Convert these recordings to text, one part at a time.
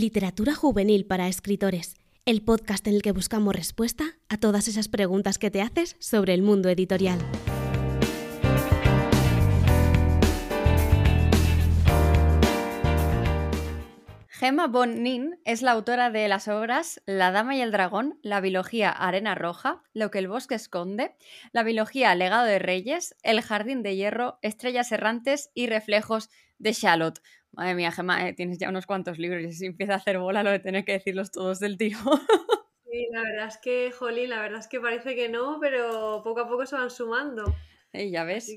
Literatura Juvenil para Escritores, el podcast en el que buscamos respuesta a todas esas preguntas que te haces sobre el mundo editorial. Gemma Bonin es la autora de las obras La Dama y el Dragón, La Biología Arena Roja, Lo que el bosque esconde, La Biología Legado de Reyes, El Jardín de Hierro, Estrellas Errantes y Reflejos de Charlotte. Madre mía, Gemma, eh, tienes ya unos cuantos libros y si empieza a hacer bola lo de tener que decirlos todos del tiro. Sí, la verdad es que, jolín, la verdad es que parece que no, pero poco a poco se van sumando. Y ya ves.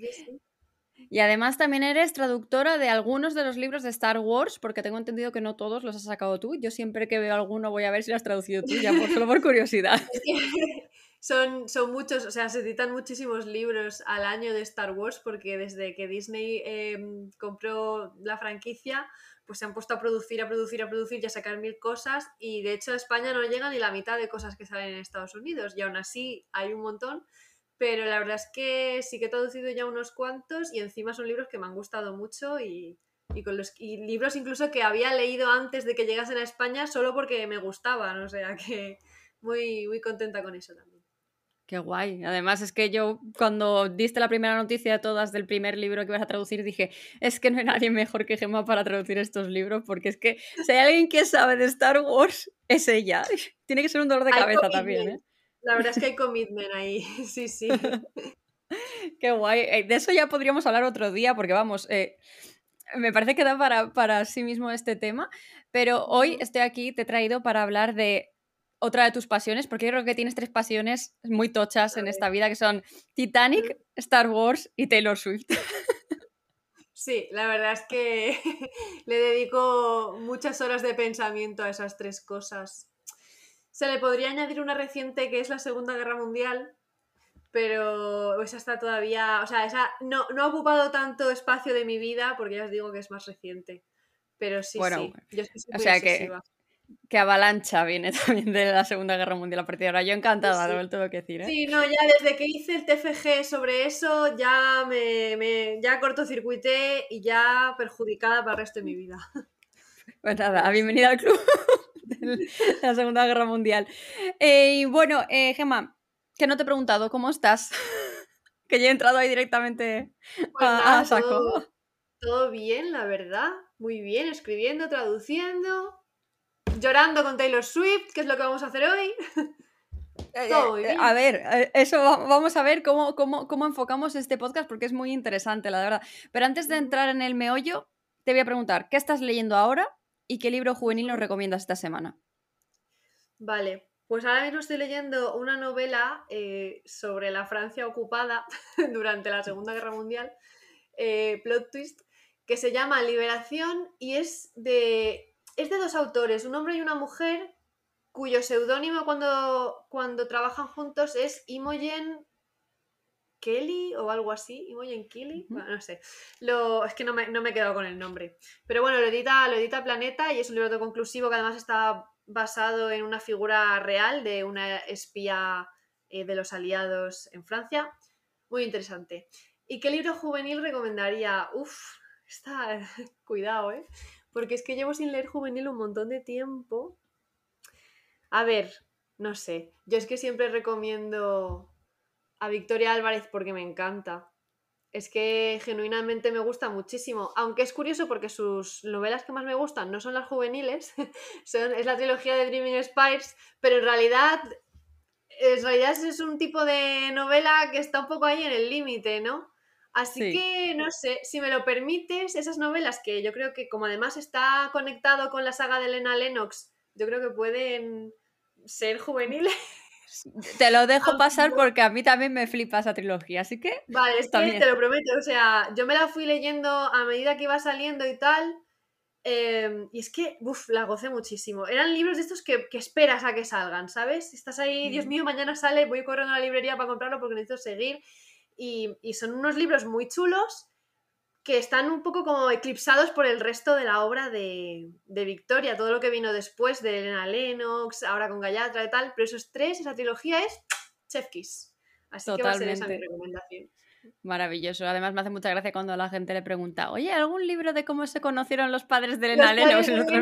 Y además también eres traductora de algunos de los libros de Star Wars, porque tengo entendido que no todos los has sacado tú. Yo siempre que veo alguno voy a ver si lo has traducido tú, ya por, solo por curiosidad. son, son muchos, o sea, se editan muchísimos libros al año de Star Wars, porque desde que Disney em, compró la franquicia, pues se han puesto a producir, a producir, a producir y a sacar mil cosas. Y de hecho a España no llega ni la mitad de cosas que salen en Estados Unidos. Y aún así hay un montón pero la verdad es que sí que he traducido ya unos cuantos y encima son libros que me han gustado mucho y, con los libros incluso que había leído antes de que llegasen a España solo porque me gustaban, o sea que muy, muy contenta con eso también. Qué guay. Además es que yo cuando diste la primera noticia de todas del primer libro que ibas a traducir dije, es que no hay nadie mejor que Gemma para traducir estos libros porque es que si hay alguien que sabe de Star Wars es ella. Tiene que ser un dolor de cabeza también. ¿eh? La verdad es que hay commitment ahí, sí, sí. Qué guay. Eh, de eso ya podríamos hablar otro día, porque vamos, eh, me parece que da para, para sí mismo este tema, pero hoy estoy aquí, te he traído para hablar de otra de tus pasiones, porque creo que tienes tres pasiones muy tochas en esta vida, que son Titanic, Star Wars y Taylor Swift. Sí, la verdad es que le dedico muchas horas de pensamiento a esas tres cosas. Se le podría añadir una reciente que es la Segunda Guerra Mundial, pero esa está todavía, o sea, esa no, no ha ocupado tanto espacio de mi vida porque ya os digo que es más reciente. Pero sí, sí. Yo o sea que, que, Avalancha viene también de la Segunda Guerra Mundial a partir de ahora. Yo encantada, lo tengo que decir. ¿eh? Sí, no, ya desde que hice el TFG sobre eso, ya me, me ya cortocircuité y ya perjudicada para el resto de mi vida. Pues nada, bienvenida al club. la Segunda Guerra Mundial. Eh, y bueno, eh, Gemma, que no te he preguntado, ¿cómo estás? que ya he entrado ahí directamente pues a, saco. Todo, bien, la verdad. Muy bien, escribiendo, traduciendo, llorando con Taylor Swift, que es lo que vamos a hacer hoy. Eh, todo bien. A ver, eso vamos a ver cómo, cómo, cómo enfocamos este podcast porque es muy interesante, la verdad. Pero antes de entrar en el meollo, te voy a preguntar, ¿qué estás leyendo ahora ¿Y qué libro juvenil nos recomiendas esta semana? Vale, pues ahora mismo estoy leyendo una novela eh, sobre la Francia ocupada durante la Segunda Guerra Mundial, eh, plot twist, que se llama Liberación y es de, es de dos autores, un hombre y una mujer, cuyo seudónimo cuando, cuando trabajan juntos es Imogen Kelly o algo así, Imogen Kelly, bueno, no sé, lo, es que no me, no me, he quedado con el nombre. Pero bueno, lo edita, lo edita Planeta y es un libro conclusivo que además está basado en una figura real de una espía eh, de los aliados en Francia. Muy interesante. ¿Y qué libro juvenil recomendaría? Uf, está, cuidado, ¿eh? Porque es que llevo sin leer juvenil un montón de tiempo. A ver, no sé, yo es que siempre recomiendo a Victoria Álvarez porque me encanta. Es que genuinamente me gusta muchísimo. Aunque es curioso porque sus novelas que más me gustan no son las juveniles, son, es la trilogía de Dreaming Spires, pero en realidad, en realidad es un tipo de novela que está un poco ahí en el límite, ¿no? Así que, no sé, si me lo permites, esas novelas que yo creo que como además está conectado con la saga de Elena Lennox, yo creo que pueden ser juveniles. Te lo dejo pasar porque a mí también me flipa esa trilogía, así que. Vale, es que te lo prometo. O sea, yo me la fui leyendo a medida que iba saliendo y tal. Em, y es que, uff, la gocé muchísimo. Eran libros de estos que, esperas a que salgan, ¿sabes? Estás ahí, Dios mío, mañana sale, voy corriendo a la librería para comprarlo porque necesito seguir. Y, y son unos libros muy chulos que están un poco como eclipsados por el resto de la obra de, Victoria, todo lo que vino después de Elena Lennox, ahora con Gallatra y tal, pero esos tres, esa trilogía es Chef Kiss. Así que va a ser esa mi recomendación. Maravilloso. Además, me hace mucha gracia cuando la gente le pregunta, oye, ¿algún libro de cómo se conocieron los padres de Elena Lennox? En otro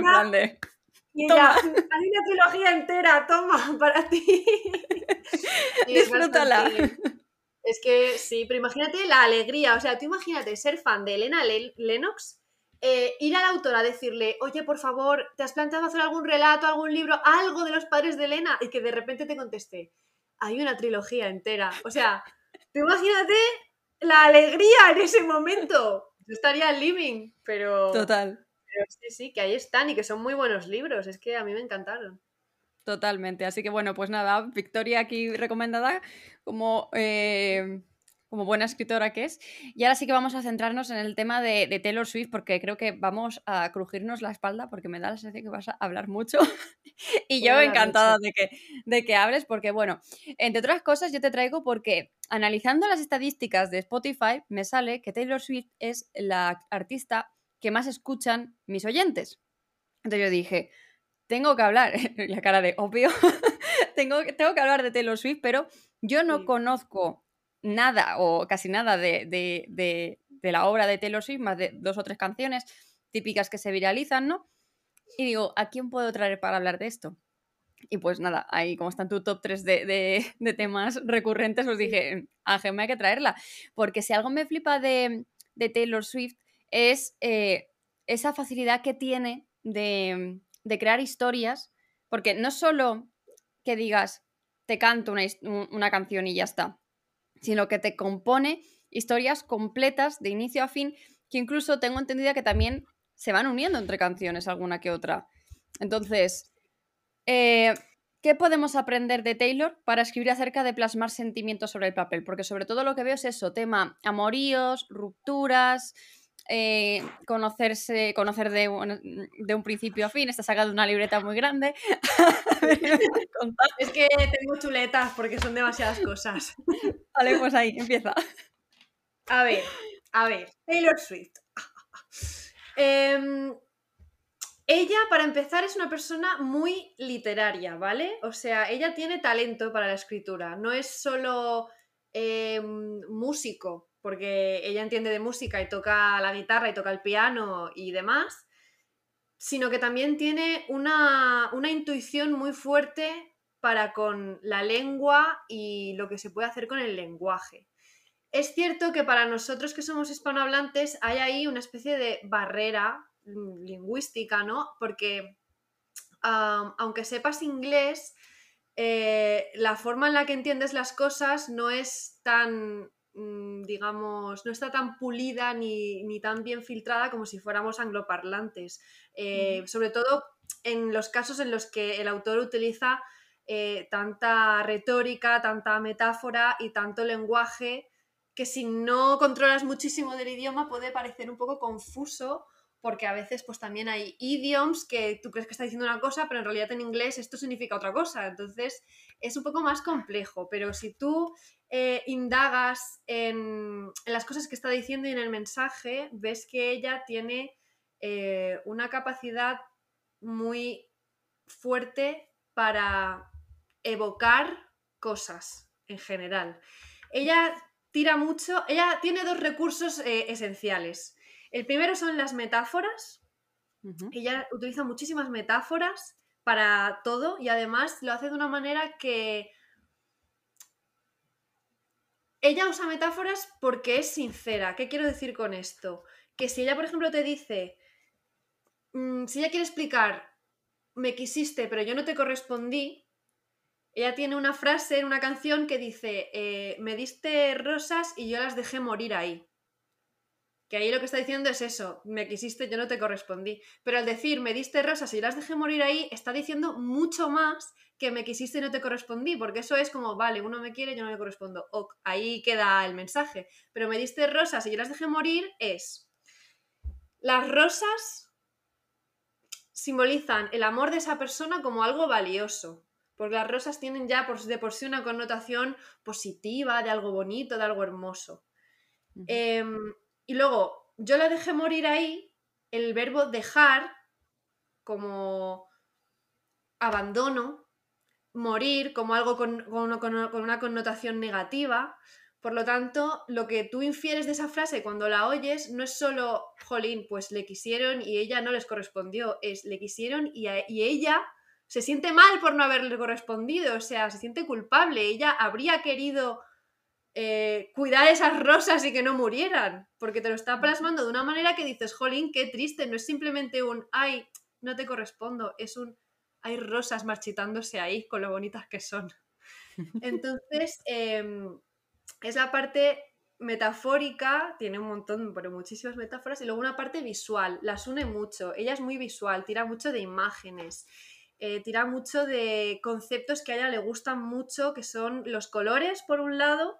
Y ya, hay una trilogía entera, toma, para ti. Disfrútala. Es que sí, pero imagínate la alegría. O sea, tú imagínate ser fan de Elena Lennox, eh, ir a la autora a decirle, oye, por favor, ¿te has planteado hacer algún relato, algún libro, algo de los padres de Elena? Y que de repente te conteste, hay una trilogía entera. O sea, tú imagínate la alegría en ese momento. Yo estaría living, pero. Total. Pero sí, sí, que ahí están y que son muy buenos libros. Es que a mí me encantaron. Totalmente. Así que bueno, pues nada, Victoria aquí recomendada como, eh, como buena escritora que es. Y ahora sí que vamos a centrarnos en el tema de, Taylor Swift porque creo que vamos a crujirnos la espalda porque me da la sensación que vas a hablar mucho. y yo encantada de que, de que hables porque bueno, entre otras cosas yo te traigo porque analizando las estadísticas de Spotify me sale que Taylor Swift es la artista que más escuchan mis oyentes. Entonces yo dije, tengo que hablar, la cara de obvio, tengo, tengo que hablar de Taylor Swift, pero yo no conozco nada o casi nada de, de, la obra de Taylor Swift, más de dos o tres canciones típicas que se viralizan, ¿no? Y digo, ¿a quién puedo traer para hablar de esto? Y pues nada, ahí como está en tu top 3 de, de, temas recurrentes, os dije, Ángel, me hay que traerla. Porque si algo me flipa de, Taylor Swift es eh, esa facilidad que tiene de, de crear historias, porque no solo que digas, te canto una, canción y ya está, sino que te compone historias completas de inicio a fin, que incluso tengo entendida que también se van uniendo entre canciones alguna que otra. Entonces, eh, ¿qué podemos aprender de Taylor para escribir acerca de plasmar sentimientos sobre el papel? Porque sobre todo lo que veo es eso, tema amoríos, rupturas, eh, conocerse, conocer de un, de un, principio a fin. Está sacando una libreta muy grande. es que tengo chuletas porque son demasiadas cosas. Vale, pues ahí, empieza. A ver, a ver, Taylor Swift. Em, ella, para empezar, es una persona muy literaria, ¿vale? O sea, ella tiene talento para la escritura, no es solo em, músico, porque ella entiende de música y toca la guitarra y toca el piano y demás, sino que también tiene una, intuición muy fuerte para con la lengua y lo que se puede hacer con el lenguaje. Es cierto que para nosotros que somos hispanohablantes hay ahí una especie de barrera lingüística, ¿no? Porque aunque sepas inglés, eh, la forma en la que entiendes las cosas no es tan Mm, digamos, no está tan pulida ni, tan bien filtrada como si fuéramos angloparlantes. Eh, sobre todo en los casos en los que el autor utiliza eh, tanta retórica, tanta metáfora y tanto lenguaje que si no controlas muchísimo del idioma puede parecer un poco confuso porque a veces pues también hay idioms que tú crees que está diciendo una cosa, pero en realidad en inglés esto significa otra cosa. Entonces es un poco más complejo, pero si tú eh, indagas en, las cosas que está diciendo y en el mensaje, ves que ella tiene eh, una capacidad muy fuerte para evocar cosas en general. Ella tira mucho, ella tiene dos recursos eh, esenciales. El primero son las metáforas. Ella utiliza muchísimas metáforas para todo y además lo hace de una manera que ella usa metáforas porque es sincera. ¿Qué quiero decir con esto? Que si ella, por ejemplo, te dice, mm, si ella quiere explicar, me quisiste, pero yo no te correspondí, ella tiene una frase en una canción que dice, eh, me diste rosas y yo las dejé morir ahí. Que ahí lo que está diciendo es eso, me quisiste, yo no te correspondí. Pero al decir, me diste rosas y las dejé morir ahí, está diciendo mucho más que me quisiste y no te correspondí, porque eso es como, vale, uno me quiere, yo no le correspondo. ahí queda el mensaje. Pero me diste rosas y yo las dejé morir es, las rosas simbolizan el amor de esa persona como algo valioso. Porque las rosas tienen ya de por sí una connotación positiva, de algo bonito, de algo hermoso. Y luego, yo la dejé morir ahí, el verbo dejar, como abandono, morir como algo con, una connotación negativa, Por lo tanto, lo que tú infieres de esa frase cuando la oyes no es solo, jolín, pues le quisieron y ella no les correspondió, es le quisieron y, y ella se siente mal por no haberle correspondido, o sea, se siente culpable, ella habría querido eh, cuidar esas rosas y que no murieran, porque te lo está plasmando de una manera que dices, jolín, qué triste, no es simplemente un, ay, no te correspondo, es un, hay rosas marchitándose ahí con lo bonitas que son. Entonces, em, es la parte metafórica, tiene un montón, pero muchísimas metáforas, y luego una parte visual, las une mucho, ella es muy visual, tira mucho de imágenes. Eh, tira mucho de conceptos que a ella le gustan mucho, que son los colores, por un lado,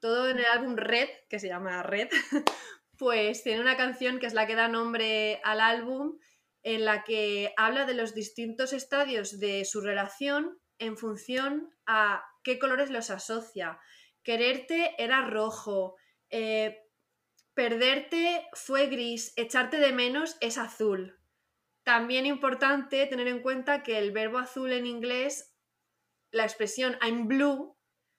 todo en el álbum Red, que se llama Red, pues tiene una canción que es la que da nombre al álbum, en la que habla de los distintos estadios de su relación en función a qué colores los asocia. Quererte era rojo, eh, perderte fue gris, echarte de menos es azul. También importante tener en cuenta que el verbo azul en inglés, la expresión I'm blue,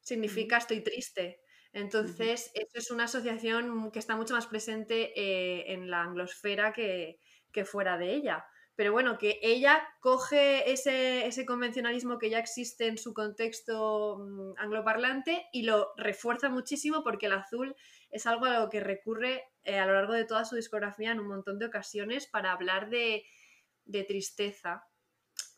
significa estoy triste. Entonces, eso es una asociación que está mucho más presente eh, en la anglosfera que, fuera de ella. Pero bueno, que ella coge ese, convencionalismo que ya existe en su contexto mm, angloparlante y lo refuerza muchísimo porque el azul es algo a lo que recurre eh, a lo largo de toda su discografía en un montón de ocasiones para hablar de, de tristeza.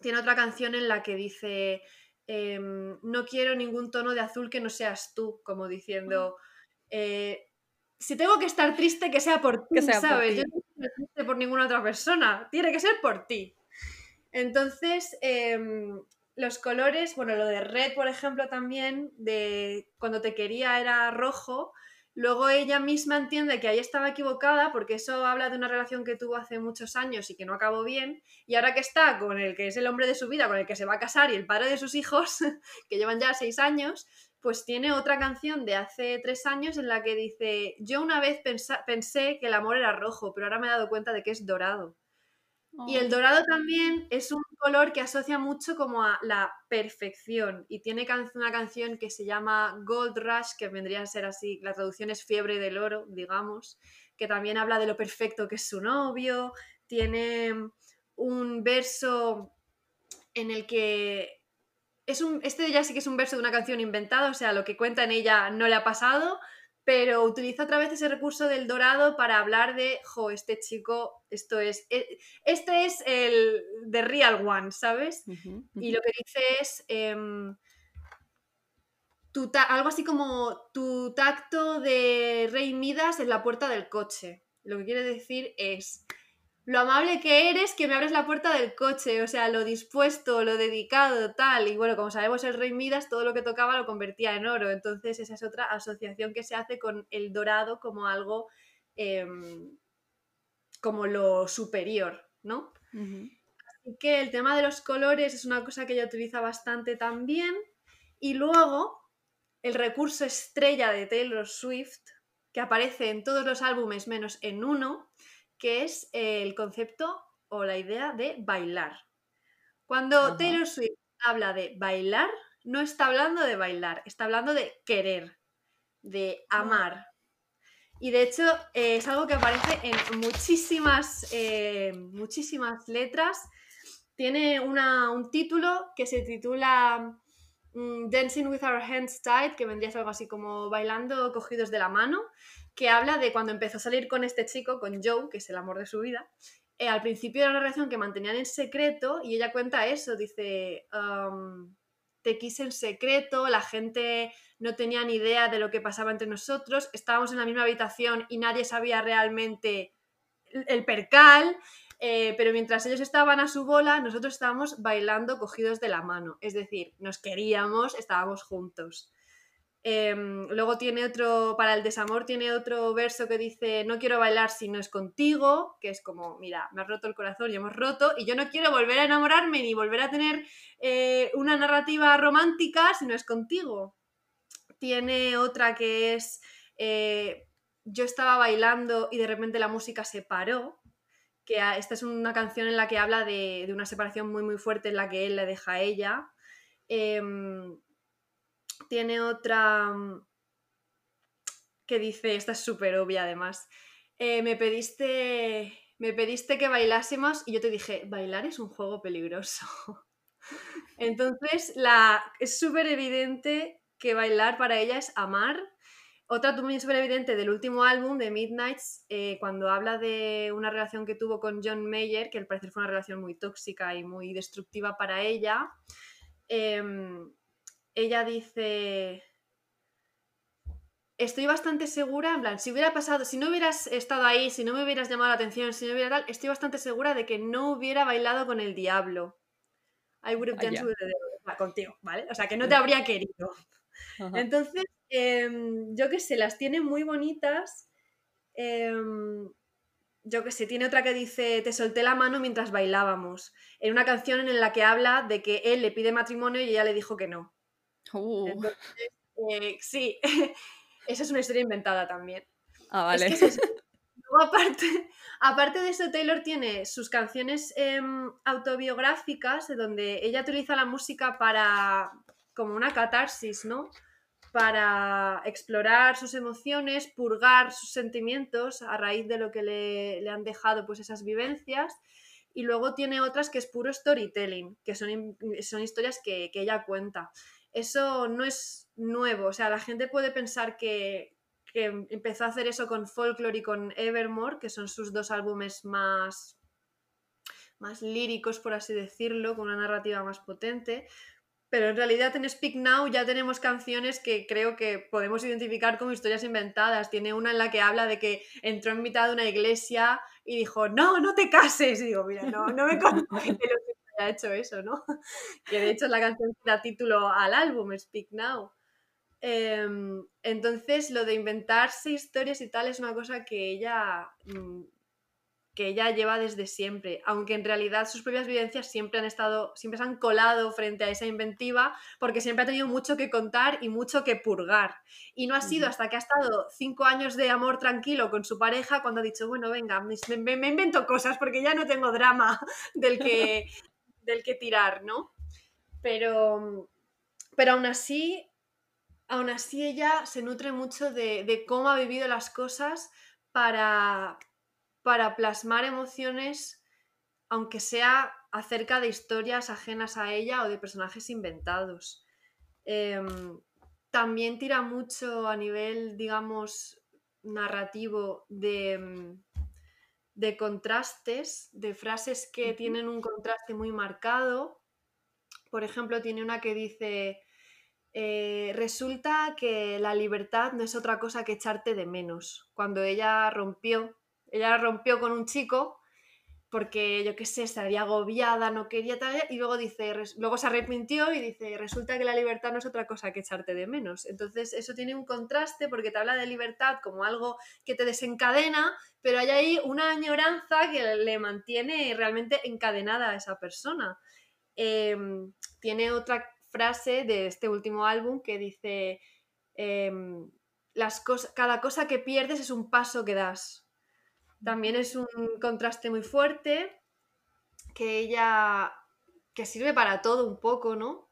Tiene otra canción en la que dice, Em, no quiero ningún tono de azul que no seas tú, como diciendo, eh, si tengo que estar triste, que sea por ti, ¿sabes? Yo no estoy triste por ninguna otra persona, tiene que ser por ti. Entonces, em, los colores, bueno, lo de red, por ejemplo, también, de cuando te quería era rojo, Luego ella misma entiende que ahí estaba equivocada porque eso habla de una relación que tuvo hace muchos años y que no acabó bien. Y ahora que está con el que es el hombre de su vida, con el que se va a casar y el padre de sus hijos, que llevan ya seis años, pues tiene otra canción de hace tres años en la que dice, yo una vez pensé que el amor era rojo, pero ahora me he dado cuenta de que es dorado. Y el oh. dorado también es un color que asocia mucho como a la perfección y tiene una canción que se llama Gold Rush, que vendría a ser así, la traducción es fiebre del oro, digamos, que también habla de lo perfecto que es su novio, tiene un verso en el que es un, este ya sí que es un verso de una canción inventada, o sea, lo que cuenta en ella no le ha pasado, pero utiliza otra vez ese recurso del dorado para hablar de, jo, este chico, esto es, e, este es el de real one, ¿sabes? Y lo que dice es em, algo así como tu tacto de Rey Midas en la puerta del coche. Lo que quiere decir es, lo amable que eres que me abres la puerta del coche, o sea, lo dispuesto, lo dedicado, tal. Y bueno, como sabemos, el rey Midas todo lo que tocaba lo convertía en oro. Entonces, esa es otra asociación que se hace con el dorado como algo em, como lo superior, ¿no? Así que el tema de los colores es una cosa que ella utiliza bastante también. Y luego, el recurso estrella de Taylor Swift, que aparece en todos los álbumes menos en uno, que es el concepto o la idea de bailar. Cuando Taylor Swift habla de bailar, no está hablando de bailar, está hablando de querer, de amar. Y de hecho eh, es algo que aparece en muchísimas, eh, muchísimas letras. Tiene un título que se titula mm, Dancing with Our Hands Tied, que vendría a ser algo así como bailando cogidos de la mano que habla de cuando empezó a salir con este chico, con Joe, que es el amor de su vida. Eh, al principio era una relación que mantenían en secreto y ella cuenta eso, dice, te quise en secreto, la gente no tenía ni idea de lo que pasaba entre nosotros, estábamos en la misma habitación y nadie sabía realmente el percal, eh, pero mientras ellos estaban a su bola, nosotros estábamos bailando cogidos de la mano, es decir, nos queríamos, estábamos juntos. Em, luego tiene otro, para el desamor tiene otro verso que dice, no quiero bailar si no es contigo, que es como, mira, me has roto el corazón y hemos roto, y yo no quiero volver a enamorarme ni volver a tener eh, una narrativa romántica si no es contigo. Tiene otra que es, eh, yo estaba bailando y de repente la música se paró, que esta es una canción en la que habla de, una separación muy muy fuerte en la que él le deja a ella. Tiene otra... Mm, que dice, esta es súper obvia además, eh, me pediste me pediste que bailásemos y yo te dije, bailar es un juego peligroso. Entonces, la, es súper evidente que bailar para ella es amar. Otra también súper evidente del último álbum de Midnights, eh, cuando habla de una relación que tuvo con John Mayer, que al parecer fue una relación muy tóxica y muy destructiva para ella. Em, ella dice, estoy bastante segura, en plan, si hubiera pasado, si no hubieras estado ahí, si no me hubieras llamado la atención, si no hubiera tal, estoy bastante segura de que no hubiera bailado con el diablo. I would have danced with the devil. contigo, ¿vale? O sea, que no te habría querido. Entonces, em, yo qué sé, las tiene muy bonitas. Em, yo qué sé, tiene otra que dice, te solté la mano mientras bailábamos. En una canción en la que habla de que él le pide matrimonio y ella le dijo que no. Uh. Entonces, eh, sí, esa es una historia inventada también. Ah, vale. aparte, aparte de eso, Taylor tiene sus canciones em, autobiográficas, donde ella utiliza la música para como una catarsis, ¿no? Para explorar sus emociones, purgar sus sentimientos a raíz de lo que le, han dejado pues esas vivencias. Y luego tiene otras que es puro storytelling, que son, son historias que, que ella cuenta. Eso no es nuevo. O sea, la gente puede pensar que, empezó a hacer eso con Folklore y con Evermore, que son sus dos álbumes más, más líricos, por así decirlo, con una narrativa más potente. Pero en realidad en Speak Now ya tenemos canciones que creo que podemos identificar como historias inventadas. Tiene una en la que habla de que entró en mitad de una iglesia y dijo, no, no te cases. Y digo, mira, no, no me conozco que haya hecho eso, ¿no? Que de hecho es la canción que da título al álbum, Speak Now. Em, entonces, lo de inventarse historias y tal es una cosa que ella, mm, que ella lleva desde siempre, aunque en realidad sus propias vivencias siempre han estado, siempre se han colado frente a esa inventiva, porque siempre ha tenido mucho que contar y mucho que purgar. Y no ha sido hasta que ha estado cinco años de amor tranquilo con su pareja cuando ha dicho, bueno, venga, me, me invento cosas porque ya no tengo drama del que, del que tirar, ¿no? Pero, pero aún así aún así ella se nutre mucho de, cómo ha vivido las cosas para, para plasmar emociones, aunque sea acerca de historias ajenas a ella o de personajes inventados. Em, también tira mucho a nivel, digamos, narrativo de, de contrastes, de frases que tienen un contraste muy marcado. Por ejemplo, tiene una que dice, eh, resulta que la libertad no es otra cosa que echarte de menos. Cuando ella rompió, ella rompió con un chico porque yo qué sé, estaría agobiada, no quería tal, y luego dice, luego se arrepintió y dice, resulta que la libertad no es otra cosa que echarte de menos. Entonces, eso tiene un contraste porque te habla de libertad como algo que te desencadena, pero hay ahí una añoranza que le mantiene realmente encadenada a esa persona. Em, tiene otra frase de este último álbum que dice, em, las cada cosa que pierdes es un paso que das. También es un contraste muy fuerte que ella, que sirve para todo un poco, ¿no?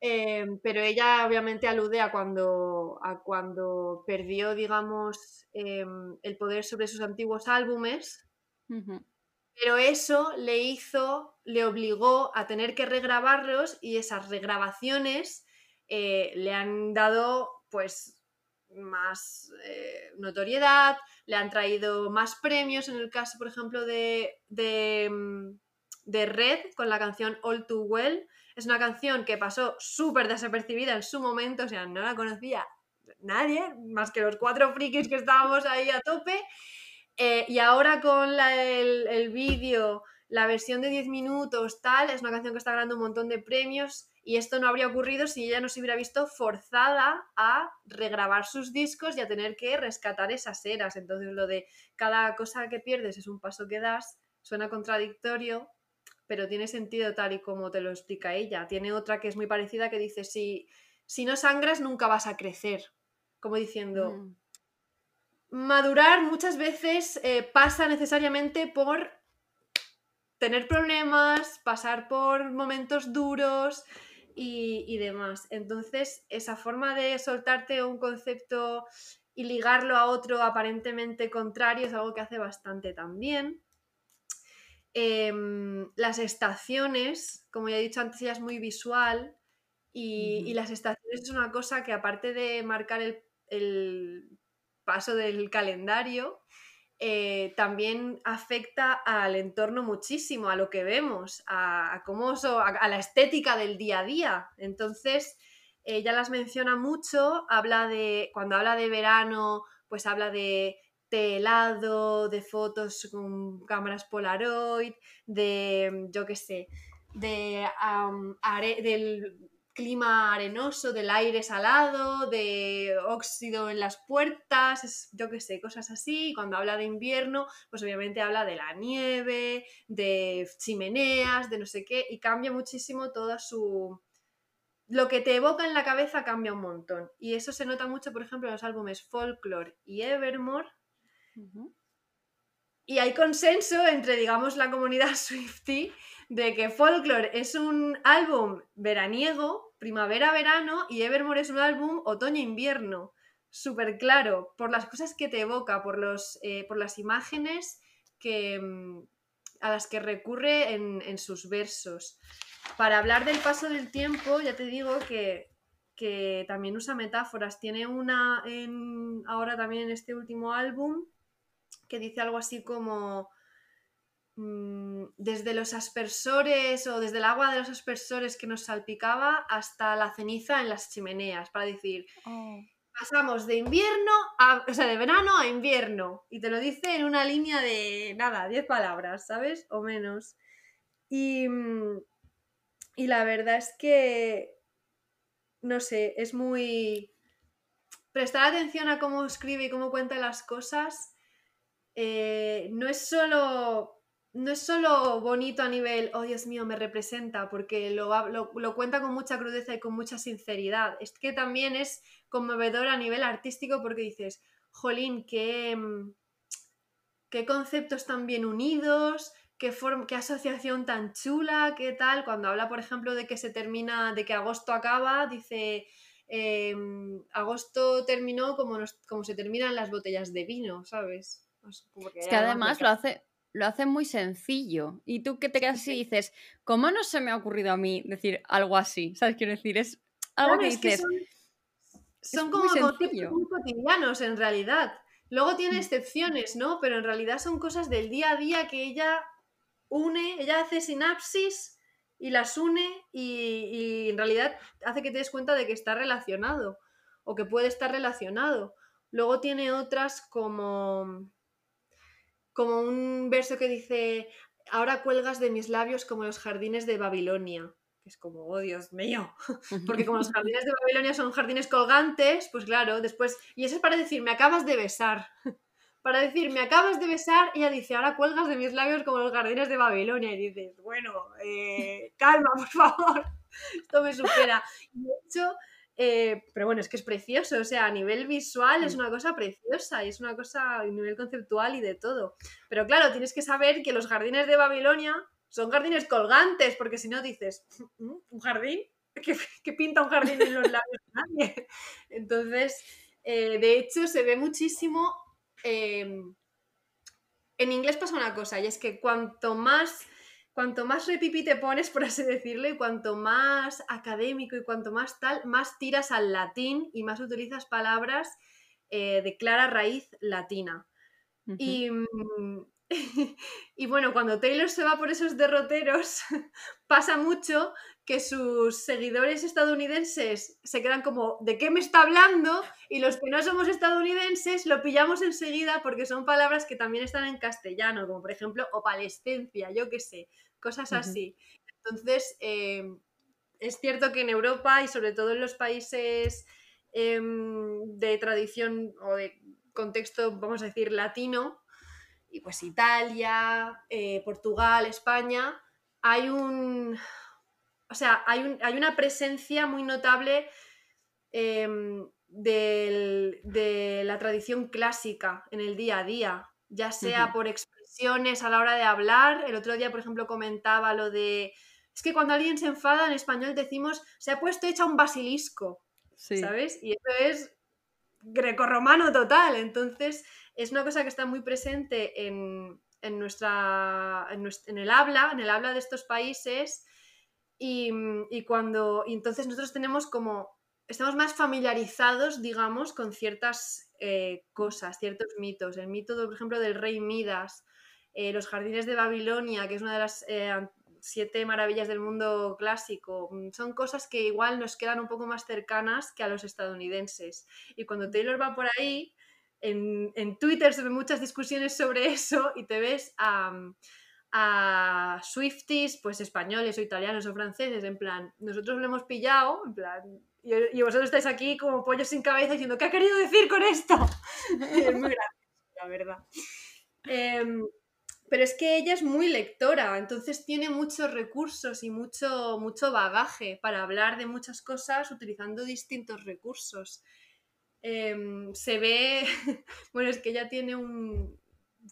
Em, pero ella obviamente alude a cuando, a cuando perdió, digamos, em, el poder sobre sus antiguos álbumes. Pero eso le hizo, le obligó a tener que regrabarlos y esas regrabaciones eh, le han dado pues más eh, notoriedad, le han traído más premios, en el caso, por ejemplo, de, de, mm, de Red con la canción All Too Well. Es una canción que pasó súper desapercibida en su momento, o sea, no la conocía nadie, más que los cuatro frikis que estábamos ahí a tope. Eh, y ahora con el, vídeo, la versión de 10 minutos, tal, es una canción que está ganando un montón de premios y esto no habría ocurrido si ella no se hubiera visto forzada a regrabar sus discos y a tener que rescatar esas eras. Entonces lo de cada cosa que pierdes es un paso que das, suena contradictorio, pero tiene sentido tal y como te lo explica ella. Tiene otra que es muy parecida que dice, si, si no sangras nunca vas a crecer. Como diciendo, mm madurar muchas veces eh, pasa necesariamente por tener problemas, pasar por momentos duros y, demás. Entonces, esa forma de soltarte un concepto y ligarlo a otro aparentemente contrario es algo que hace bastante también. Em, las estaciones, como ya he dicho antes, ella es muy visual y, las estaciones es una cosa que aparte de marcar el paso del calendario, eh, también afecta al entorno muchísimo, a lo que vemos, a, cómo a, la estética del día a día. Entonces, ella las menciona mucho, habla de, cuando habla de verano, pues habla de helado, de fotos con cámaras Polaroid, de, yo qué sé, de, del clima arenoso, del aire salado, de óxido en las puertas, yo qué sé, cosas así. Cuando habla de invierno, pues obviamente habla de la nieve, de chimeneas, de no sé qué, y cambia muchísimo toda su... Lo que te evoca en la cabeza cambia un montón. Y eso se nota mucho, por ejemplo, en los álbumes Folklore y Evermore. Y hay consenso entre, digamos, la comunidad Swifty de que Folklore es un álbum veraniego, primavera-verano, y Evermore es un álbum otoño-invierno. Súper claro, por las cosas que te evoca, por, los, eh, por las imágenes que, mm, a las que recurre en, sus versos. Para hablar del paso del tiempo, ya te digo que, que también usa metáforas. Tiene una en, ahora también en este último álbum que dice algo así como desde los aspersores o desde el agua de los aspersores que nos salpicaba hasta la ceniza en las chimeneas, para decir, oh. pasamos de invierno, a, o sea, de verano a invierno, y te lo dice en una línea de, nada, 10 palabras, ¿sabes? O menos. Y, mm, y la verdad es que, no sé, es muy... Prestar atención a cómo escribe y cómo cuenta las cosas eh, no es solo no es solo bonito a nivel, oh Dios mío, me representa, porque lo, lo, cuenta con mucha crudeza y con mucha sinceridad. Es que también es conmovedor a nivel artístico porque dices, jolín, qué, mm, qué conceptos tan bien unidos, qué, qué asociación tan chula, qué tal. Cuando habla, por ejemplo, de que se termina, de que agosto acaba, dice, em, agosto terminó como, como se terminan las botellas de vino, ¿sabes? es que además lo hace lo hace muy sencillo. Y tú que te quedas así y dices, ¿cómo no se me ha ocurrido a mí decir algo así? ¿Sabes? Quiero decir, es algo que dices. son, como conceptos muy cotidianos en realidad. Luego tiene mm. excepciones, ¿no? Pero en realidad son cosas del día a día que ella une, ella hace sinapsis y las une y, y en realidad hace que te des cuenta de que está relacionado o que puede estar relacionado. Luego tiene otras como como un verso que dice, ahora cuelgas de mis labios como los jardines de Babilonia. Que es como, oh Dios mío. Porque como los jardines de Babilonia son jardines colgantes, pues claro, después. Y eso es para decir, me acabas de besar. Para decir, me acabas de besar, ella dice, ahora cuelgas de mis labios como los jardines de Babilonia. Y dices, bueno, eh, calma, por favor. Esto me supera. Y de hecho, eh, pero bueno, es que es precioso, o sea, a nivel visual es mm. una cosa preciosa y es una cosa a nivel conceptual y de todo. Pero claro, tienes que saber que los jardines de Babilonia son jardines colgantes, porque si no dices, mm, ¿un jardín? ¿Qué, pinta un jardín en los labios de nadie? Entonces, eh, de hecho, se ve muchísimo. Em, en inglés pasa una cosa, y es que cuanto más cuanto más repipi te pones, por así decirlo, y cuanto más académico y cuanto más tal, más tiras al latín y más utilizas palabras eh, de clara raíz latina. y, y, bueno, cuando Taylor se va por esos derroteros, pasa mucho que sus seguidores estadounidenses se quedan como, ¿de qué me está hablando? Y los que no somos estadounidenses lo pillamos enseguida porque son palabras que también están en castellano, como por ejemplo opalescencia, yo qué sé, cosas así. Entonces, em, es cierto que en Europa y sobre todo en los países em, de tradición o de contexto, vamos a decir, latino, y pues Italia, eh, Portugal, España, hay un. O sea, hay, hay una presencia muy notable em, de la tradición clásica en el día a día, ya sea por expresión a la hora de hablar. El otro día, por ejemplo, comentaba lo de Es que cuando alguien se enfada en español decimos, se ha puesto hecha un basilisco, ¿sabes? Y eso es grecorromano total. Entonces, es una cosa que está muy presente en, nuestra, en, el habla, en el habla de estos países. Y, cuando. Y entonces nosotros tenemos como. Estamos más familiarizados, digamos, con ciertas eh, cosas, ciertos mitos. El mito, por ejemplo, del rey Midas, eh, los jardines de Babilonia, que es una de las eh, siete maravillas del mundo clásico, mm, son cosas que igual nos quedan un poco más cercanas que a los estadounidenses. Y cuando Taylor va por ahí, en, Twitter se ven muchas discusiones sobre eso y te ves a, a Swifties, pues españoles o italianos o franceses, en plan, nosotros lo hemos pillado, en plan, y, vosotros estáis aquí como pollos sin cabeza diciendo, ¿qué ha querido decir con esto? es muy gracioso, la verdad. Em, pero es que ella es muy lectora, entonces tiene muchos recursos y mucho, mucho bagaje para hablar de muchas cosas utilizando distintos recursos. Em, se ve, bueno, es que ella tiene un,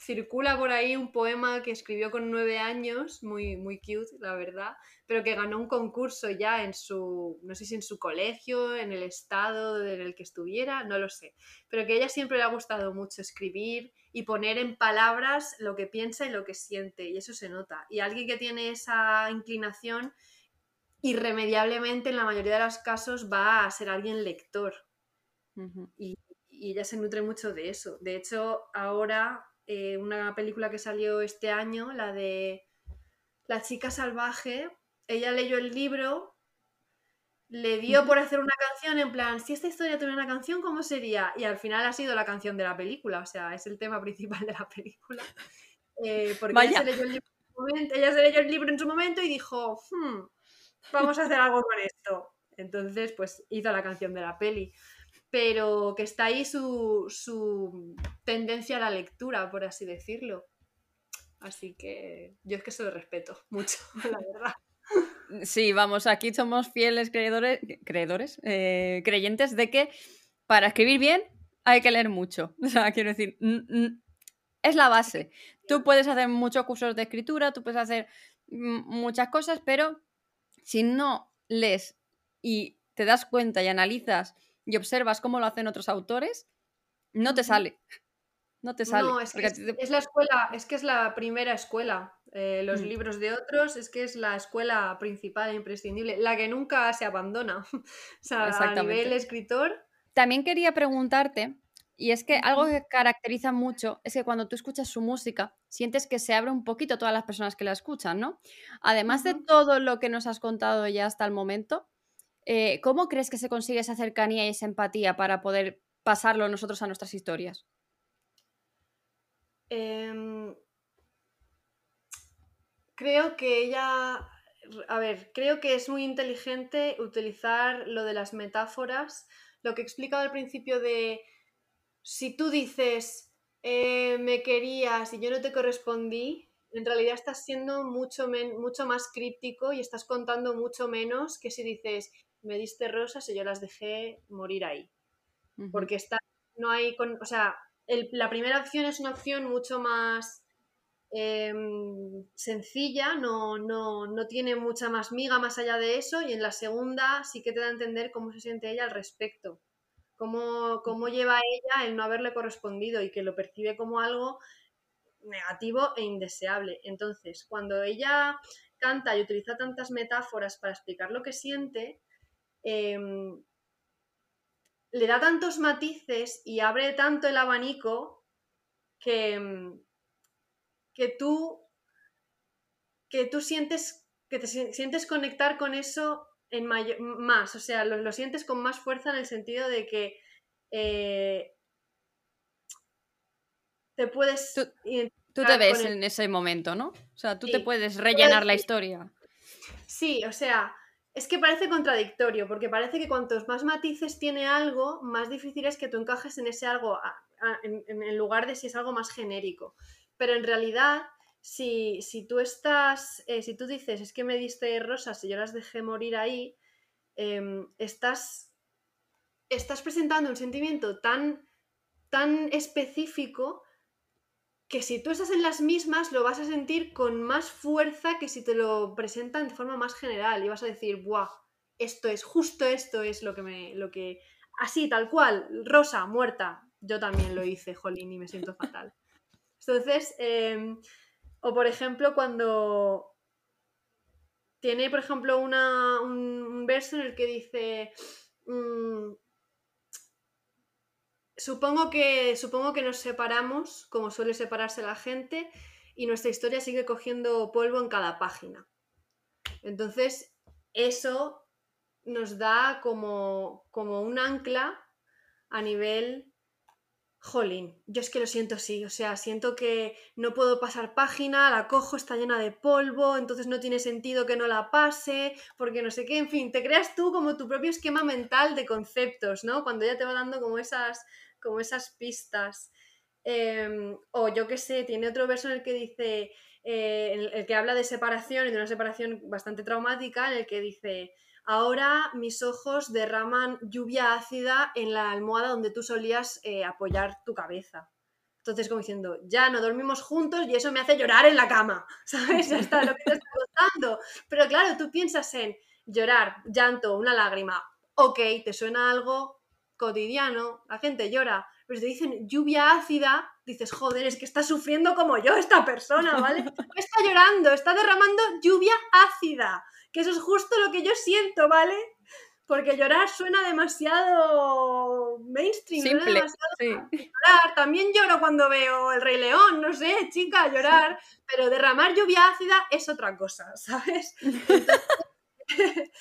circula por ahí un poema que escribió con nueve años, muy, muy cute, la verdad, pero que ganó un concurso ya en su, no sé si en su colegio, en el estado en el que estuviera, no lo sé, pero que a ella siempre le ha gustado mucho escribir y poner en palabras lo que piensa y lo que siente, y eso se nota. Y alguien que tiene esa inclinación, irremediablemente en la mayoría de los casos va a ser alguien lector. y, y ella se nutre mucho de eso. De hecho, ahora eh, una película que salió este año, la de La chica salvaje. Ella leyó el libro, le dio por hacer una canción en plan, si esta historia tuviera una canción, ¿cómo sería? Y al final ha sido la canción de la película, o sea, es el tema principal de la película. Eh, porque ella se, leyó el libro en su momento y dijo, hmm, vamos a hacer algo con esto. Entonces, pues hizo la canción de la peli pero que está ahí su, tendencia a la lectura, por así decirlo. Así que yo es que se lo respeto mucho, la verdad. Sí, vamos, aquí somos fieles creedores, creedores eh, creyentes de que para escribir bien hay que leer mucho. O sea, quiero decir, es la base. Tú puedes hacer muchos cursos de escritura, tú puedes hacer muchas cosas, pero si no lees y te das cuenta y analizas y observas cómo lo hacen otros autores, no te sale. No te sale. No, es, la escuela, es que es la primera escuela. Eh, los mm. libros de otros es que es la escuela principal e imprescindible, la que nunca se abandona. o sea, a nivel escritor. También quería preguntarte, y es que algo que caracteriza mucho es que cuando tú escuchas su música, sientes que se abre un poquito a todas las personas que la escuchan, ¿no? Además de todo lo que nos has contado ya hasta el momento, eh, ¿Cómo crees que se consigue esa cercanía y esa empatía para poder pasarlo nosotros a nuestras historias? Em, creo que ella, a ver, creo que es muy inteligente utilizar lo de las metáforas, lo que he explicado al principio de si tú dices eh, me querías y yo no te correspondí, en realidad estás siendo mucho, mucho más críptico y estás contando mucho menos que si dices me diste rosas y yo las dejé morir ahí. Porque está, no hay, o sea, la primera opción es una opción mucho más em, sencilla, no, no, no, tiene mucha más miga más allá de eso, y en la segunda sí que te da a entender cómo se siente ella al respecto, cómo, cómo lleva ella el no haberle correspondido y que lo percibe como algo negativo e indeseable. Entonces, cuando ella canta y utiliza tantas metáforas para explicar lo que siente, Em, le da tantos matices y abre tanto el abanico que, em, que tú que tú sientes que te sientes conectar con eso en más, o sea, lo, sientes con más fuerza en el sentido de que eh, te puedes... Tú, te ves en ese momento, ¿no? O sea, tú te puedes rellenar la historia. Sí, o sea, es que parece contradictorio, porque parece que cuantos más matices tiene algo, más difícil es que tú encajes en ese algo, en, lugar de si es algo más genérico. Pero en realidad, si, tú estás, eh, si tú dices, es que me diste rosas y yo las dejé morir ahí, em, estás, estás presentando un sentimiento tan, tan específico que si tú estás en las mismas lo vas a sentir con más fuerza que si te lo presentan de forma más general y vas a decir, ¡buah! Esto es, justo esto es lo que me. lo que. Así, tal cual, Rosa, muerta. Yo también lo hice, jolín, y me siento fatal. Entonces, em, o por ejemplo, cuando tiene, por ejemplo, una, un, verso en el que dice. Mm, supongo que, supongo que nos separamos, como suele separarse la gente, y nuestra historia sigue cogiendo polvo en cada página. Entonces, eso nos da como, como un ancla a nivel Jolín, yo es que lo siento así, o sea, siento que no puedo pasar página, la cojo, está llena de polvo, entonces no tiene sentido que no la pase, porque no sé qué, en fin, te creas tú como tu propio esquema mental de conceptos, ¿no? Cuando ya te va dando como esas, como esas pistas. Em, o yo qué sé, tiene otro verso en el que dice, eh, el que habla de separación y de una separación bastante traumática, en el que dice, Ahora mis ojos derraman lluvia ácida en la almohada donde tú solías eh, apoyar tu cabeza. Entonces, como diciendo, ya no dormimos juntos y eso me hace llorar en la cama, ¿sabes? Ya está lo que te estoy contando. Pero claro, tú piensas en llorar, llanto, una lágrima. Ok, te suena algo cotidiano, la gente llora, pero si te dicen lluvia ácida, dices, joder, es que está sufriendo como yo esta persona, ¿vale? Está llorando, está derramando lluvia ácida que eso es justo lo que yo siento, ¿vale? Porque llorar suena demasiado mainstream, Simple, demasiado llorar. También lloro cuando veo El Rey León, no sé, chica, llorar, pero derramar lluvia ácida es otra cosa, ¿sabes?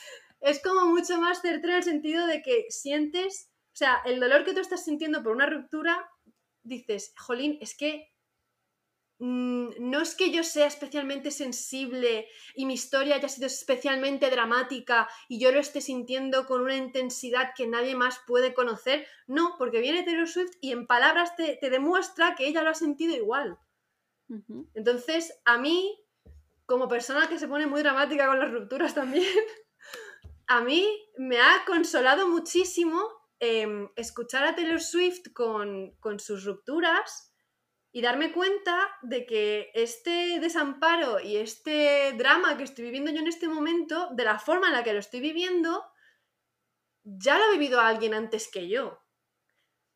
es como mucho más certero en el sentido de que sientes, o sea, el dolor que tú estás sintiendo por una ruptura, dices, jolín, es que Mm, no es que yo sea especialmente sensible y mi historia haya sido especialmente dramática y yo lo esté sintiendo con una intensidad que nadie más puede conocer. No, porque viene Taylor Swift y en palabras te, demuestra que ella lo ha sentido igual. Entonces, a mí, como persona que se pone muy dramática con las rupturas también, a mí me ha consolado muchísimo em, escuchar a Taylor Swift con, con sus rupturas y darme cuenta de que este desamparo y este drama que estoy viviendo yo en este momento, de la forma en la que lo estoy viviendo, ya lo ha vivido alguien antes que yo.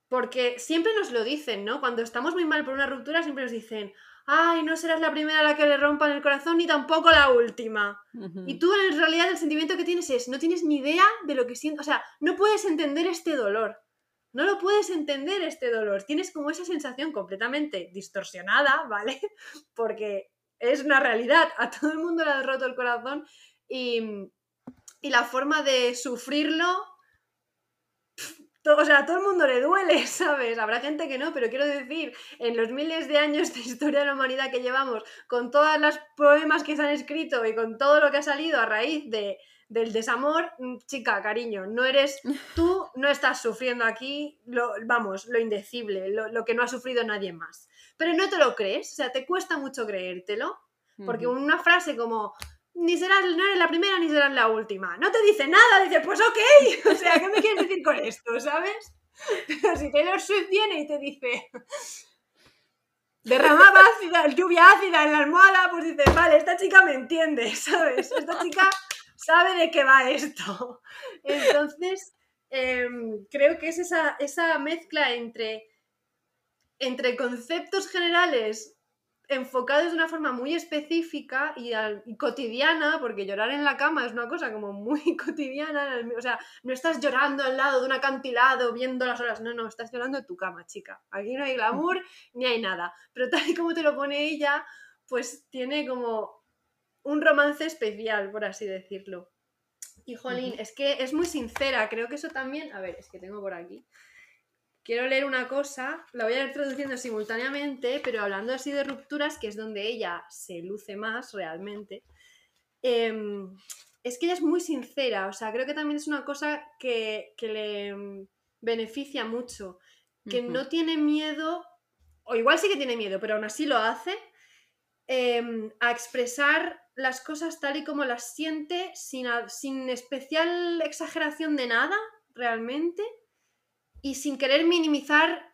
Porque siempre nos lo dicen, ¿no? Cuando estamos muy mal por una ruptura, siempre nos dicen, ay, no serás la primera a la que le rompan el corazón ni tampoco la última. Y tú en realidad el sentimiento que tienes es, no tienes ni idea de lo que siento, o sea, no puedes entender este dolor no lo puedes entender este dolor. Tienes como esa sensación completamente distorsionada, ¿vale? Porque es una realidad, a todo el mundo le ha roto el corazón y, la forma de sufrirlo, o sea, a todo el mundo le duele, ¿sabes? Habrá gente que no, pero quiero decir, en los miles de años de historia de la humanidad que llevamos, con todas las poemas que se han escrito y con todo lo que ha salido a raíz de, del desamor, mm, chica, cariño, no eres tú, no estás sufriendo aquí, lo, vamos, lo indecible, lo, que no ha sufrido nadie más. Pero no te lo crees, o sea, te cuesta mucho creértelo, porque una frase como, ni serás, no eres la primera ni serás la última, no te dice nada, dice, pues ok, o sea, ¿qué me quieres decir con esto, sabes? Pero si Taylor Swift viene y te dice, derramaba ácida, lluvia ácida en la almohada, pues dices, vale, esta chica me entiende, ¿sabes? Esta chica sabe de qué va esto. Entonces, em, creo que es esa, esa mezcla entre, entre conceptos generales enfocados de una forma muy específica y, cotidiana, porque llorar en la cama es una cosa como muy cotidiana, o sea, no estás llorando al lado de un acantilado viendo las olas, no, no, estás llorando en tu cama, chica. Aquí no hay glamour ni hay nada, pero tal y como te lo pone ella, pues tiene como un romance especial, por así decirlo. Y Jolín, es que es muy sincera, creo que eso también. A ver, es que tengo por aquí. Quiero leer una cosa, la voy a ir traduciendo simultáneamente, pero hablando así de rupturas, que es donde ella se luce más realmente. Em, es que ella es muy sincera, o sea, creo que también es una cosa que, le em, beneficia mucho, que no tiene miedo, o igual sí que tiene miedo, pero aún así lo hace, em, a expresar las cosas tal y como las siente, sin, sin especial exageración de nada, realmente, y sin querer minimizar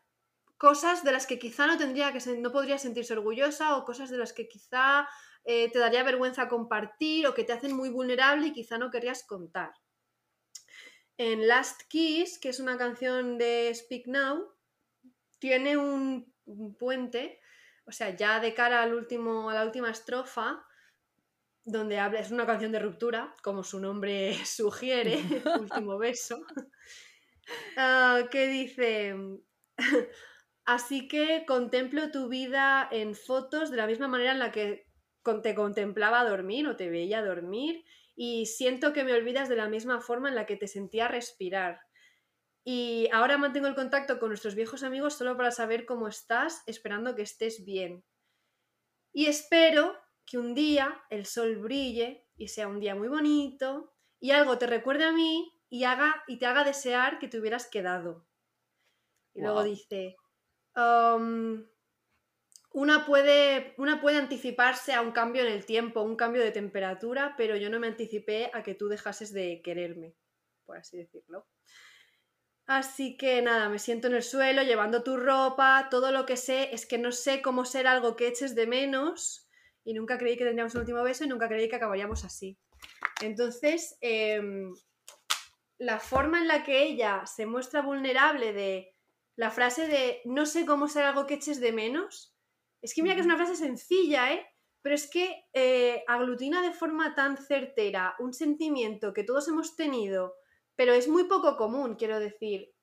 cosas de las que quizá no tendría que no podría sentirse orgullosa o cosas de las que quizá eh, te daría vergüenza compartir o que te hacen muy vulnerable y quizá no querrías contar. En Last Kiss, que es una canción de Speak Now, tiene un, puente, o sea, ya de cara al último, a la última estrofa, donde habla, es una canción de ruptura, como su nombre sugiere, último beso, ah, que dice, así que contemplo tu vida en fotos de la misma manera en la que te contemplaba dormir o te veía dormir y siento que me olvidas de la misma forma en la que te sentía respirar. Y ahora mantengo el contacto con nuestros viejos amigos solo para saber cómo estás, esperando que estés bien. Y espero que un día el sol brille y sea un día muy bonito y algo te recuerde a mí y, haga, y te haga desear que te hubieras quedado. Y luego dice, um, una puede, una puede anticiparse a un cambio en el tiempo, un cambio de temperatura, pero yo no me anticipé a que tú dejases de quererme, por así decirlo. Así que nada, me siento en el suelo llevando tu ropa, todo lo que sé es que no sé cómo ser algo que eches de menos y nunca creí que tendríamos un último beso y nunca creí que acabaríamos así. Entonces, em, la forma en la que ella se muestra vulnerable de la frase de no sé cómo ser algo que eches de menos, es que mira que es una frase sencilla, ¿eh? Pero es que eh, aglutina de forma tan certera un sentimiento que todos hemos tenido, pero es muy poco común, quiero decir.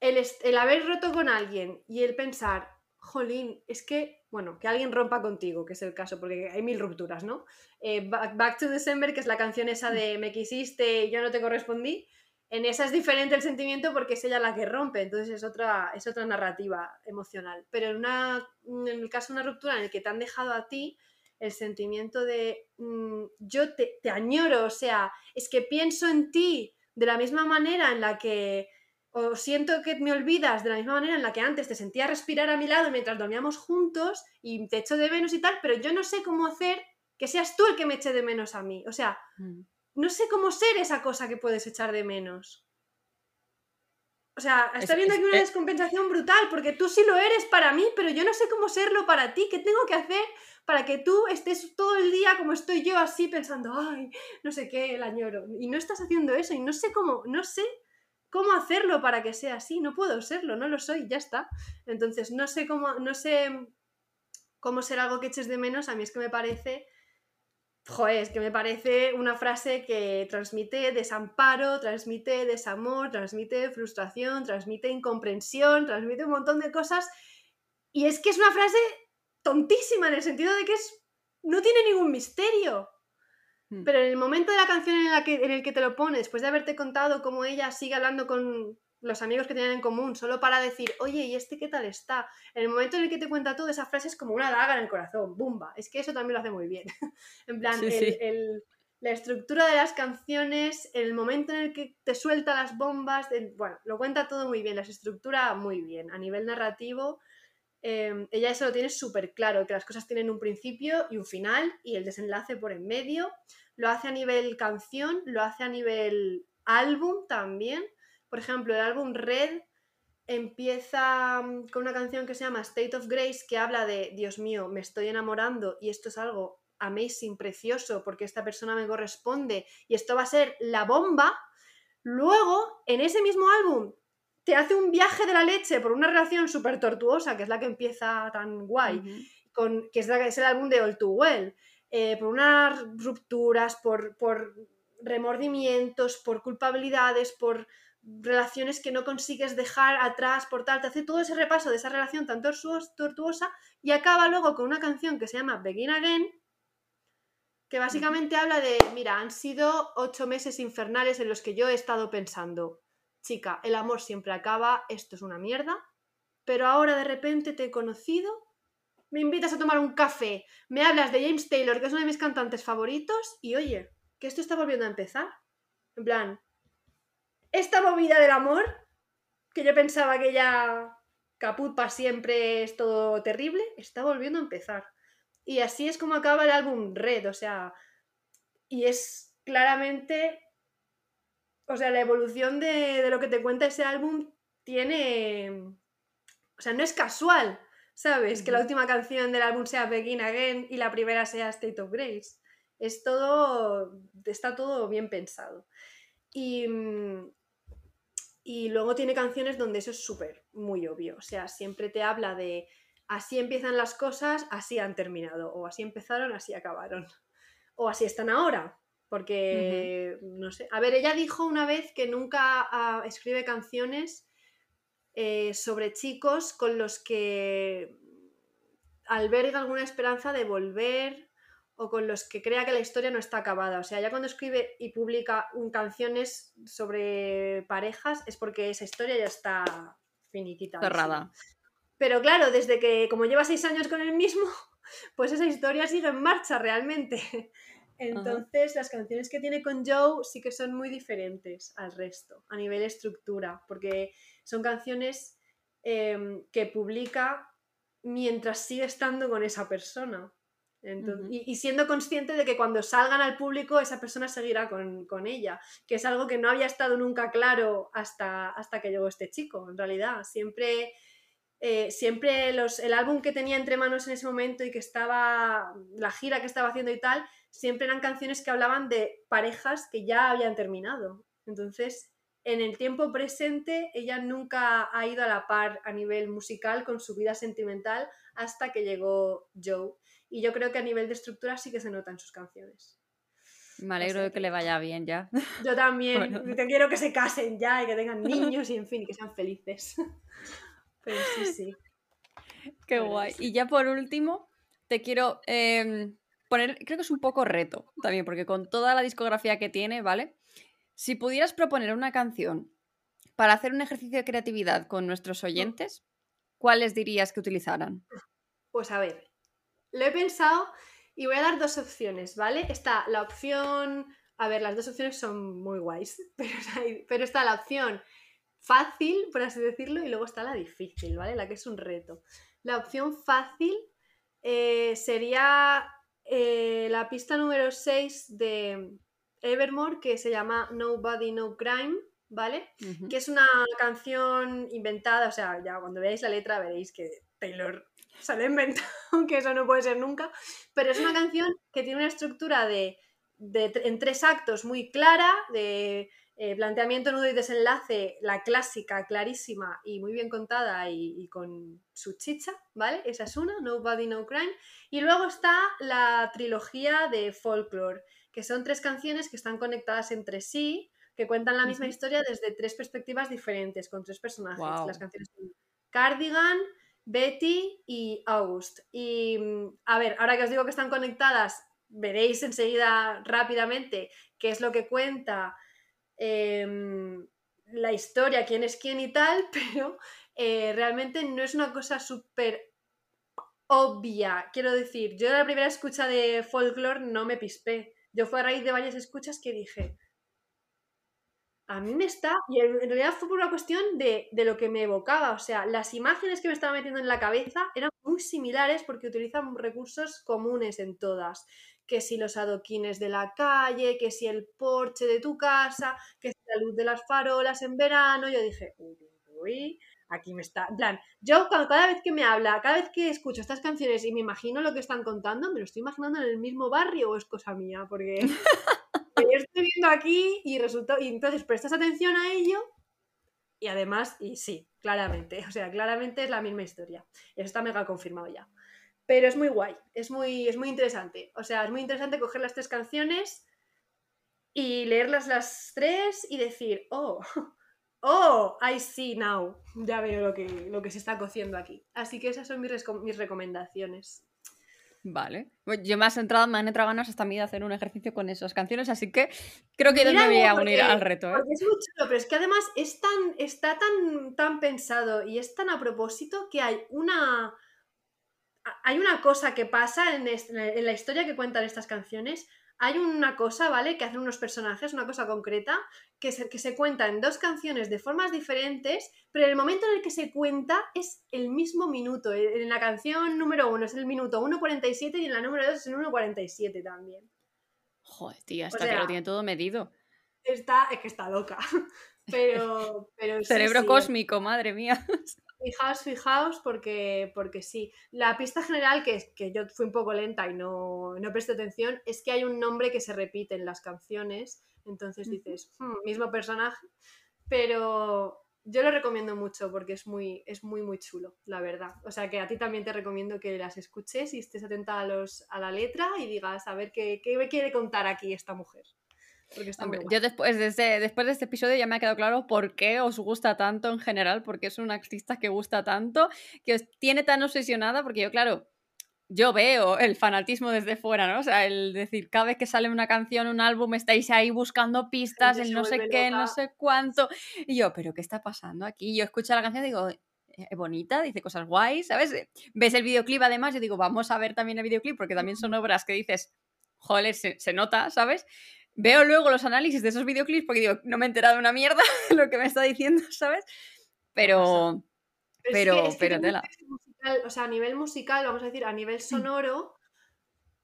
El, el haber roto con alguien y el pensar, jolín, es que, bueno, que alguien rompa contigo, que es el caso, porque hay mil rupturas, ¿no? Eh, Back, Back, to December, que es la canción esa de me quisiste y yo no te correspondí, en esa es diferente el sentimiento porque es ella la que rompe, entonces es otra, es otra narrativa emocional. Pero en, una, en el caso de una ruptura en el que te han dejado a ti, el sentimiento de mm, yo te, te, añoro, o sea, es que pienso en ti de la misma manera en la que, o siento que me olvidas de la misma manera en la que antes te sentía respirar a mi lado mientras dormíamos juntos y te echo de menos y tal, pero yo no sé cómo hacer que seas tú el que me eche de menos a mí. O sea, mm no sé cómo ser esa cosa que puedes echar de menos. O sea, está viendo aquí una descompensación brutal, porque tú sí lo eres para mí, pero yo no sé cómo serlo para ti. ¿Qué tengo que hacer para que tú estés todo el día como estoy yo así pensando, ay, no sé qué, el añoro? Y no estás haciendo eso y no sé cómo, no sé cómo hacerlo para que sea así. No puedo serlo, no lo soy, ya está. Entonces, no sé cómo, no sé cómo ser algo que eches de menos. A mí es que me parece Joder, es que me parece una frase que transmite desamparo, transmite desamor, transmite frustración, transmite incomprensión, transmite un montón de cosas. Y es que es una frase tontísima en el sentido de que es, no tiene ningún misterio. Hmm. Pero en el momento de la canción en, la que, en el que te lo pone, después de haberte contado cómo ella sigue hablando con, los amigos que tienen en común, solo para decir, oye, ¿y este qué tal está? En el momento en el que te cuenta todo, esa frase es como una daga en el corazón, ¡bumba! Es que eso también lo hace muy bien. en plan, la estructura de las canciones, el momento en el que te suelta las bombas, bueno, lo cuenta todo muy bien, las estructura muy bien. A nivel narrativo, em, ella eso lo tiene súper claro, que las cosas tienen un principio y un final y el desenlace por en medio. Lo hace a nivel canción, lo hace a nivel álbum también por ejemplo, el álbum Red empieza mm, con una canción que se llama State of Grace, que habla de, Dios mío, me estoy enamorando y esto es algo amazing, precioso, porque esta persona me corresponde y esto va a ser la bomba. Luego, en ese mismo álbum, te hace un viaje de la leche por una relación súper tortuosa, que es la que empieza tan guay, con, que, es es el álbum de All Too Well, eh, por unas rupturas, por, por remordimientos, por culpabilidades, por relaciones que no consigues dejar atrás por tal, te hace todo ese repaso de esa relación tan tortuosa y acaba luego con una canción que se llama Begin Again, que básicamente habla de, mira, han sido ocho meses infernales en los que yo he estado pensando, chica, el amor siempre acaba, esto es una mierda, pero ahora de repente te he conocido, me invitas a tomar un café, me hablas de James Taylor, que es uno de mis cantantes favoritos, y oye, que esto está volviendo a empezar. En plan, esta movida del amor, que yo pensaba que ya caput para siempre es todo terrible, está volviendo a empezar. Y así es como acaba el álbum Red, o sea, y es claramente, o sea, la evolución de, lo que te cuenta ese álbum tiene, O sea, no es casual, ¿sabes? Que la última canción del álbum sea Begin Again y la primera sea State of Grace. Es todo, está todo bien pensado. Y, y luego tiene canciones donde eso es súper, muy obvio. O sea, siempre te habla de así empiezan las cosas, así han terminado. O así empezaron, así acabaron. O así están ahora. Porque, no sé. A ver, ella dijo una vez que nunca ah, escribe canciones eh, sobre chicos con los que alberga alguna esperanza de volver o con los que crea que la historia no está acabada. O sea, ya cuando escribe y publica un, canciones sobre parejas es porque esa historia ya está finiquita. Cerrada. Pero claro, desde que como lleva seis años con el mismo, pues esa historia sigue en marcha realmente. Entonces, las canciones que tiene con Joe sí que son muy diferentes al resto, a nivel estructura, porque son canciones em, que publica mientras sigue estando con esa persona. y, siendo consciente de que cuando salgan al público esa persona seguirá con, ella, que es algo que no había estado nunca claro hasta, hasta que llegó este chico, en realidad. Siempre, eh, siempre los, el álbum que tenía entre manos en ese momento y que estaba, la gira que estaba haciendo y tal, siempre eran canciones que hablaban de parejas que ya habían terminado. Entonces, en el tiempo presente, ella nunca ha ido a la par a nivel musical con su vida sentimental hasta que llegó Joe. Y yo creo que a nivel de estructura sí que se nota en sus canciones. Me alegro de que le vaya bien ya. Yo también. quiero que se casen ya y que tengan niños y en fin, que sean felices. Pero sí, sí. Qué guay. Y ya por último, te quiero em, poner, creo que es un poco reto también, porque con toda la discografía que tiene, ¿vale? Si pudieras proponer una canción para hacer un ejercicio de creatividad con nuestros oyentes, ¿cuáles dirías que utilizaran? Pues a ver, lo he pensado y voy a dar dos opciones, ¿vale? Está la opción, a ver, las dos opciones son muy guays, pero, está la opción fácil, por así decirlo, y luego está la difícil, ¿vale? La que es un reto. La opción fácil eh, sería eh, la pista número 6 de Evermore que se llama Nobody No Crime, ¿vale? Que es una canción inventada, o sea, ya cuando veáis la letra veréis que Taylor se la ha inventado, que eso no puede ser nunca, pero es una canción que tiene una estructura de, en tres actos muy clara, de eh, planteamiento, nudo y desenlace, la clásica, clarísima y muy bien contada y, con su chicha, ¿vale? Esa es una, Nobody No Crime. Y luego está la trilogía de Folklore, que son tres canciones que están conectadas entre sí, que cuentan la misma historia desde tres perspectivas diferentes, con tres personajes. Las canciones son Cardigan, Betty y August. Y mm, a ver, ahora que os digo que están conectadas, veréis enseguida rápidamente qué es lo que cuenta Em, la historia, quién es quién y tal, pero eh, realmente no es una cosa súper obvia. Quiero decir, yo la primera escucha de folklore no me pispé. Yo fue a raíz de varias escuchas que dije, a mí me está, y en realidad fue por una cuestión de, de, lo que me evocaba, o sea, las imágenes que me estaba metiendo en la cabeza eran muy similares porque utilizan recursos comunes en todas que si los adoquines de la calle, que si el porche de tu casa, que si la luz de las farolas en verano. Yo dije, uy, aquí me está. En plan, yo cada vez que me habla, cada vez que escucho estas canciones y me imagino lo que están contando, me lo estoy imaginando en el mismo barrio o es cosa mía, porque yo estoy viendo aquí y resultó. Y entonces prestas atención a ello y además, y sí, claramente, o sea, claramente es la misma historia. Eso está mega confirmado ya. Pero es muy guay, es muy, es muy interesante. O sea, es muy interesante coger las tres canciones y leerlas las tres y decir, oh, oh, I see now. Ya veo lo que, lo que se está cociendo aquí. Así que esas son mis, mis recomendaciones. Vale. Yo me, entrado, me han entrado ganas hasta a mí de hacer un ejercicio con esas canciones, así que creo que yo me voy a unir al reto. ¿eh? es muy chulo, pero es que además es tan, está tan, tan pensado y es tan a propósito que hay una hay una cosa que pasa en, la historia que cuentan estas canciones. Hay una cosa, ¿vale? Que hacen unos personajes, una cosa concreta, que se, que se cuenta en dos canciones de formas diferentes, pero en el momento en el que se cuenta es el mismo minuto. En la canción número uno es el minuto 1.47 y en la número dos es el 1.47 también. Joder, tía, está que lo tiene todo medido. Está, es que está loca. Pero. pero Cerebro cósmico, madre mía. fijaos, fijaos, porque, porque sí. La pista general, que, que yo fui un poco lenta y no, no presté atención, es que hay un nombre que se repite en las canciones. Entonces dices, "Hmm, mismo personaje. Pero yo lo recomiendo mucho porque es muy, es muy, muy chulo, la verdad. O sea que a ti también te recomiendo que las escuches y estés atenta a, los, a la letra y digas a ver qué, qué me quiere contar aquí esta mujer. Porque está Hombre, muy guay. yo después de, este, después de este episodio ya me ha quedado claro por qué os gusta tanto en general, porque es una artista que gusta tanto, que os tiene tan obsesionada, porque yo, claro, yo veo el fanatismo desde fuera, ¿no? O sea, el decir, cada vez que sale una canción, un álbum, estáis ahí buscando pistas, el no sé qué, no loca. sé cuánto. Y yo, ¿pero qué está pasando aquí? Yo escucho la canción y digo, es bonita, dice cosas guays, ¿sabes? Ves el videoclip además, yo digo, vamos a ver también el videoclip, porque también son obras que dices, joder, se, se nota, ¿sabes? Veo luego los análisis de esos videoclips porque digo, no me he enterado de una mierda lo que me está diciendo, ¿sabes? Pero, pero- que- es que pero tela. musical, o sea, a nivel musical, vamos a decir, a nivel sonoro.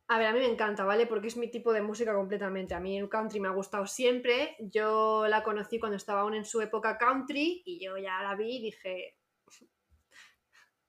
A ver, a mí me encanta, ¿vale? Porque es mi tipo de música completamente. A mí el country me ha gustado siempre. Yo la conocí cuando estaba aún en su época country y yo ya la vi y dije.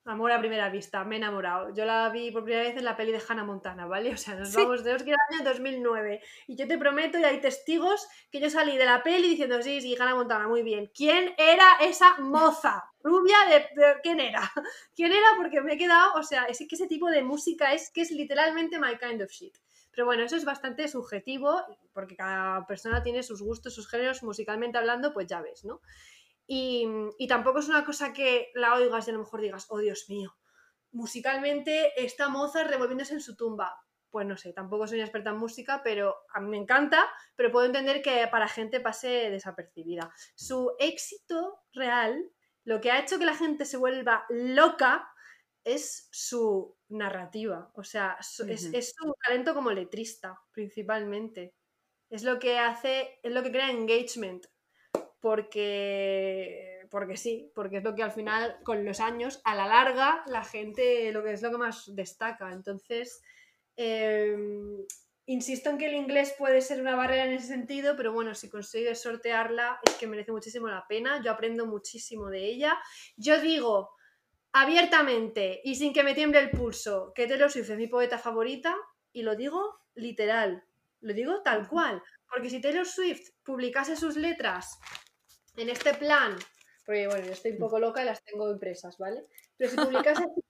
Amor a primera vista, me he enamorado. Yo la vi por primera vez en la peli de Hannah Montana, ¿vale? O sea, nos Sí. vamos de que era el año 2009. Y yo te prometo, y hay testigos, que yo salí de la peli diciendo, sí, sí, Hannah Montana, muy bien. ¿Quién era esa moza? Rubia de... de- ¿Quién era? ¿Quién era? Porque me he quedado, o sea, es que ese tipo de música es que es literalmente my kind of shit. Pero bueno, eso es bastante subjetivo, porque cada persona tiene sus gustos, sus géneros, musicalmente hablando, pues ya ves, ¿no? Y, y tampoco es una cosa que la oigas y a lo mejor digas, oh Dios mío, musicalmente está Mozart revolviéndose en su tumba. Pues no sé, tampoco soy una experta en música, pero a mí me encanta, pero puedo entender que para gente pase desapercibida. Su éxito real, lo que ha hecho que la gente se vuelva loca, es su narrativa. O sea, su- es, es su talento como letrista, principalmente. Es lo que hace, es lo que crea engagement. Porque, porque sí, porque es lo que al final, con los años, a la larga, la gente, lo que es lo que más destaca. Entonces, eh, insisto en que el inglés puede ser una barrera en ese sentido, pero bueno, si consigues sortearla, es que merece muchísimo la pena. Yo aprendo muchísimo de ella. Yo digo abiertamente y sin que me tiemble el pulso que Taylor Swift es mi poeta favorita y lo digo literal, lo digo tal cual, porque si Taylor Swift publicase sus letras en este plan, porque bueno, yo estoy un poco loca y las tengo impresas, ¿vale? Pero si publicase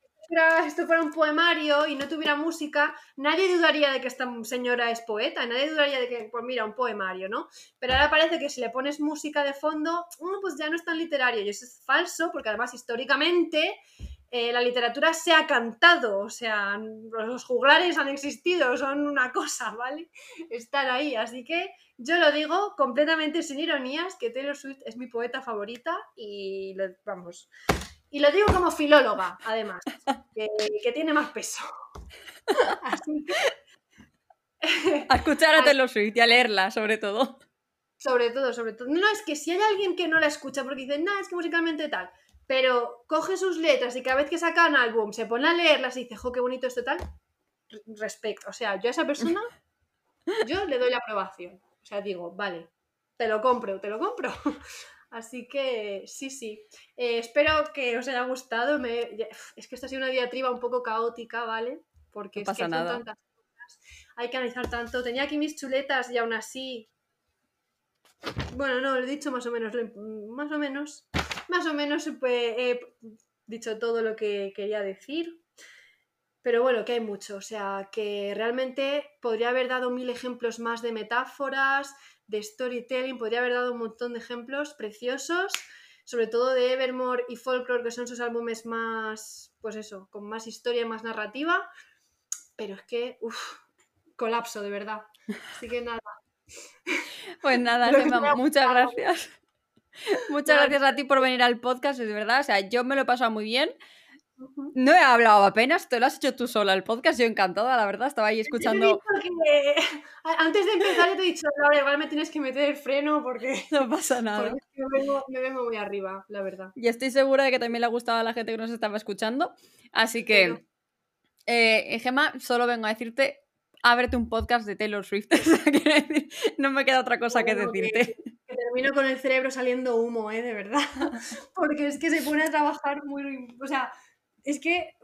esto fuera un poemario y no tuviera música, nadie dudaría de que esta señora es poeta, nadie dudaría de que, pues mira, un poemario, ¿no? Pero ahora parece que si le pones música de fondo, "Mm, pues ya no es tan literario. Y eso es falso, porque además históricamente eh, la literatura se ha cantado, o sea, los juglares han existido, son una cosa, ¿vale? Están ahí, así que yo lo digo completamente sin ironías, que Taylor Swift es mi poeta favorita y lo, vamos. Y lo digo como filóloga, además, que, que tiene más peso. Así que, A escuchar a Taylor Swift y a leerla, sobre todo. Sobre todo, sobre todo. No, es que si hay alguien que no la escucha porque dice, nada, es que musicalmente tal, pero coge sus letras y cada vez que saca un álbum se pone a leerlas y dice, jo, qué bonito esto tal, re- respecto. O sea, yo a esa persona, yo le doy la aprobación. O sea, digo, vale, te lo compro, te lo compro. Así que sí, sí. Eh, espero que os haya gustado. Me- Es que esto ha sido una diatriba un poco caótica, ¿vale? Porque No es pasa que nada. tantas cosas. Hay que analizar tanto. Tenía aquí mis chuletas y aún así bueno, no, lo he dicho más o menos, más o menos, más o menos pues, he dicho todo lo que quería decir. Pero bueno, que hay mucho, o sea, que realmente podría haber dado mil ejemplos más de metáforas, de storytelling, podría haber dado un montón de ejemplos preciosos, sobre todo de Evermore y Folklore, que son sus álbumes más, pues eso, con más historia, más narrativa. Pero es que, uff, colapso, de verdad. Así que nada. Pues nada, Gemma, muchas gracias. Muchas gracias a ti por venir al podcast, es verdad. O sea, yo me lo he pasado muy bien. No he hablado apenas, te lo has hecho tú sola el podcast. Yo encantada, la verdad. Estaba ahí escuchando. que- Antes de empezar, yo te he dicho, Laura, igual me tienes que meter el freno porque, No pasa nada. me, vengo, me vengo muy arriba, la verdad. Y estoy segura de que también le ha gustado a la gente que nos estaba escuchando. Así que, Bueno. eh, Gemma, solo vengo a decirte, ábrete un podcast de Taylor Swift. No me queda otra cosa que decirte. que termino con el cerebro saliendo humo, ¿eh? De verdad. Porque es que se pone a trabajar muy... O sea, es que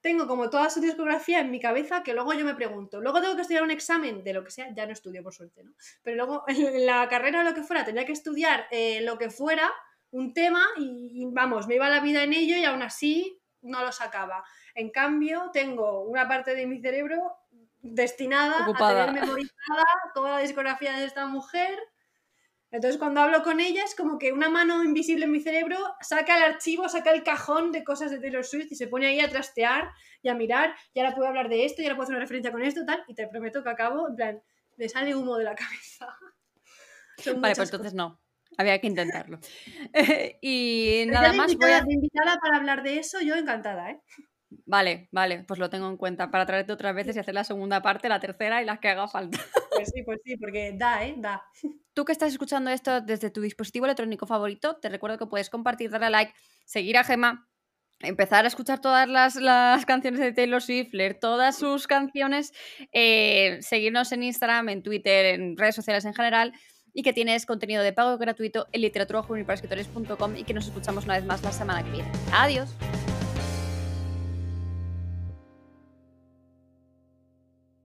tengo como toda su discografía en mi cabeza que luego yo me pregunto. Luego tengo que estudiar un examen de lo que sea, ya no estudio por suerte, ¿no? Pero luego en la carrera o lo que fuera tendría que estudiar eh, lo que fuera, un tema y, vamos, me iba la vida en ello y aún así no lo sacaba. En cambio, tengo una parte de mi cerebro destinada a tener memorizada toda la discografía de esta mujer entonces, cuando hablo con ella, es como que una mano invisible en mi cerebro saca el archivo, saca el cajón de cosas de Taylor Swift y se pone ahí a trastear y a mirar. Y ahora puedo hablar de esto, y ahora puedo hacer una referencia con esto, tal. Y te prometo que acabo, en plan, me sale humo de la cabeza. vale, pues entonces no. Había que intentarlo. y nada más. voy a... invitada para hablar de eso, yo encantada, ¿eh? Vale, vale, pues lo tengo en cuenta para traerte otras veces y hacer la segunda parte, la tercera y las que haga falta. Pues sí, pues sí, porque da, ¿eh? Da. Tú que estás escuchando esto desde tu dispositivo electrónico favorito, te recuerdo que puedes compartir, darle a like, seguir a Gema, empezar a escuchar todas las, las, canciones de Taylor Swift, leer todas sus canciones, eh, seguirnos en Instagram, en Twitter, en redes sociales en general y que tienes contenido de pago gratuito en escritores.com y que nos escuchamos una vez más la semana que viene. Adiós.